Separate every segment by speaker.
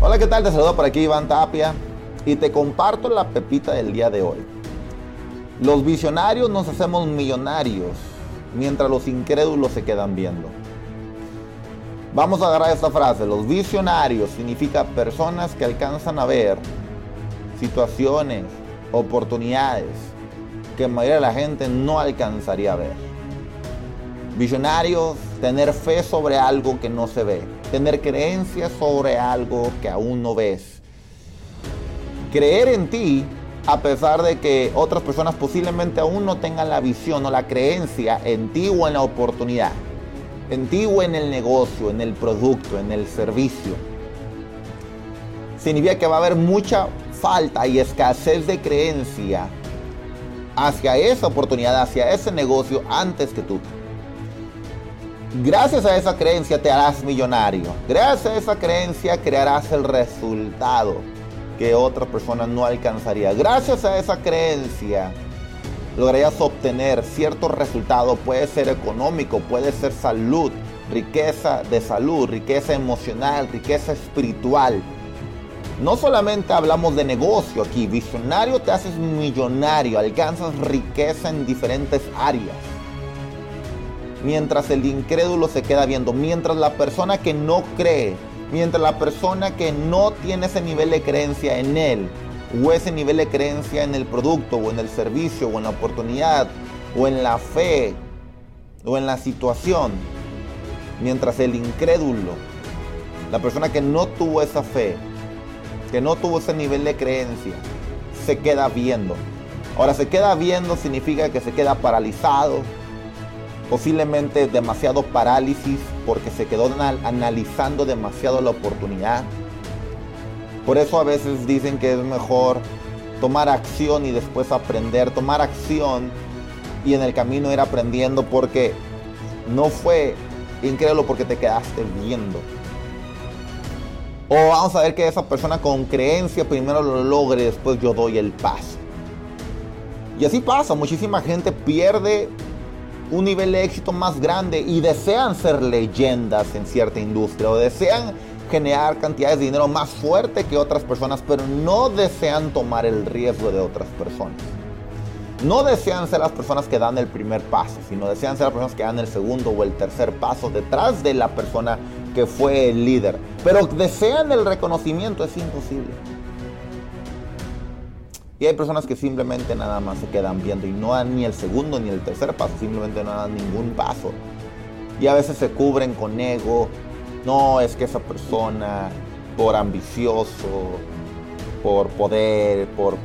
Speaker 1: Hola, ¿qué tal? Te saludo por aquí Iván Tapia y te comparto la pepita del día de hoy. Los visionarios nos hacemos millonarios mientras los incrédulos se quedan viendo. Vamos a agarrar esta frase. Los visionarios significa personas que alcanzan a ver situaciones, oportunidades que la mayoría de la gente no alcanzaría a ver. Visionarios, tener fe sobre algo que no se ve. Tener creencias sobre algo que aún no ves. Creer en ti a pesar de que otras personas posiblemente aún no tengan la visión o la creencia en ti o en la oportunidad. En ti o en el negocio, en el producto, en el servicio. Significa que va a haber mucha falta y escasez de creencia hacia esa oportunidad, hacia ese negocio antes que tú. Gracias a esa creencia te harás millonario. Gracias a esa creencia crearás el resultado que otra persona no alcanzaría. Gracias a esa creencia lograrías obtener cierto resultado. Puede ser económico, puede ser salud, riqueza de salud, riqueza emocional, riqueza espiritual. No solamente hablamos de negocio aquí, visionario te haces millonario, alcanzas riqueza en diferentes áreas. Mientras el incrédulo se queda viendo, mientras la persona que no cree, mientras la persona que no tiene ese nivel de creencia en él, o ese nivel de creencia en el producto, o en el servicio, o en la oportunidad, o en la fe, o en la situación, mientras el incrédulo, la persona que no tuvo esa fe, que no tuvo ese nivel de creencia, se queda viendo. Ahora, se queda viendo significa que se queda paralizado, posiblemente demasiado parálisis porque se quedó analizando demasiado la oportunidad. Por eso a veces dicen que es mejor tomar acción y después aprender, tomar acción y en el camino ir aprendiendo porque no fue increíble porque te quedaste viendo. O vamos a ver que esa persona con creencia primero lo logre, después yo doy el paso. Y así pasa, muchísima gente pierde un nivel de éxito más grande y desean ser leyendas en cierta industria o desean generar cantidades de dinero más fuerte que otras personas, pero no desean tomar el riesgo de otras personas. No desean ser las personas que dan el primer paso, sino desean ser las personas que dan el segundo o el tercer paso detrás de la persona que fue el líder. Pero desean el reconocimiento, es imposible. Y hay personas que simplemente nada más se quedan viendo y no dan ni el segundo ni el tercer paso, simplemente no dan ningún paso. Y a veces se cubren con ego. No, es que esa persona, por ambicioso, por poder, por,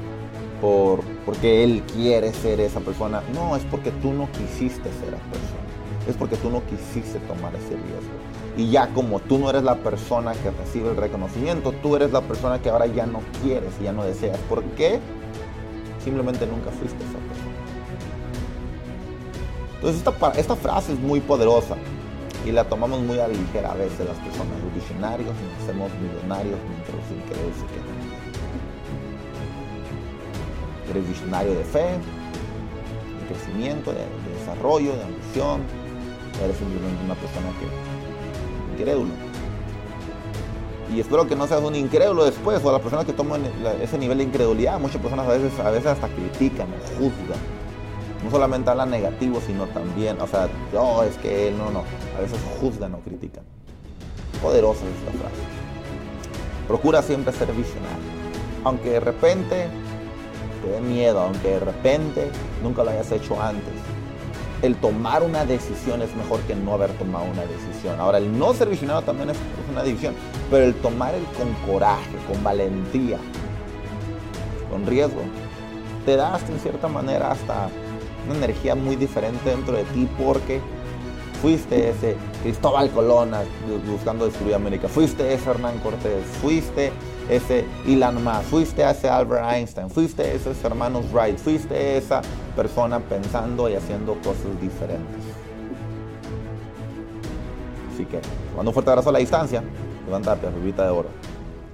Speaker 1: por, porque él quiere ser esa persona. No, es porque tú no quisiste ser esa persona. Es porque tú no quisiste tomar ese riesgo. Y ya como tú no eres la persona que recibe el reconocimiento, tú eres la persona que ahora ya no quieres y ya no deseas. ¿Por qué? Simplemente nunca fuiste esa persona. Entonces esta, frase es muy poderosa y la tomamos muy a ligera a veces las personas. Los visionarios nos hacemos millonarios mientras se quedan. Eres visionario de fe, de crecimiento, de, de desarrollo, de ambición. Eres simplemente una persona que incrédulo. Y espero que no seas un incrédulo después, o las personas que toman ese nivel de incredulidad. Muchas personas a veces, a veces hasta critican o juzgan. No solamente hablan negativo, sino también, o sea, no, es que él, no, no. A veces juzgan o critican. Poderosa es esta frase. Procura siempre ser visionario. Aunque de repente te dé miedo, aunque de repente nunca lo hayas hecho antes el tomar una decisión es mejor que no haber tomado una decisión. Ahora, el no ser visionario también es, una decisión, pero el tomar el con coraje, con valentía, con riesgo, te da hasta en cierta manera hasta una energía muy diferente dentro de ti porque fuiste ese Cristóbal Colón buscando destruir América, fuiste ese Hernán Cortés, fuiste ese Elon Musk, fuiste ese Albert Einstein, fuiste esos hermanos Wright, fuiste esa persona pensando y haciendo cosas diferentes. Así que, mando un fuerte abrazo a la distancia, levántate, rubita de oro.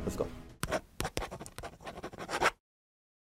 Speaker 1: Let's go.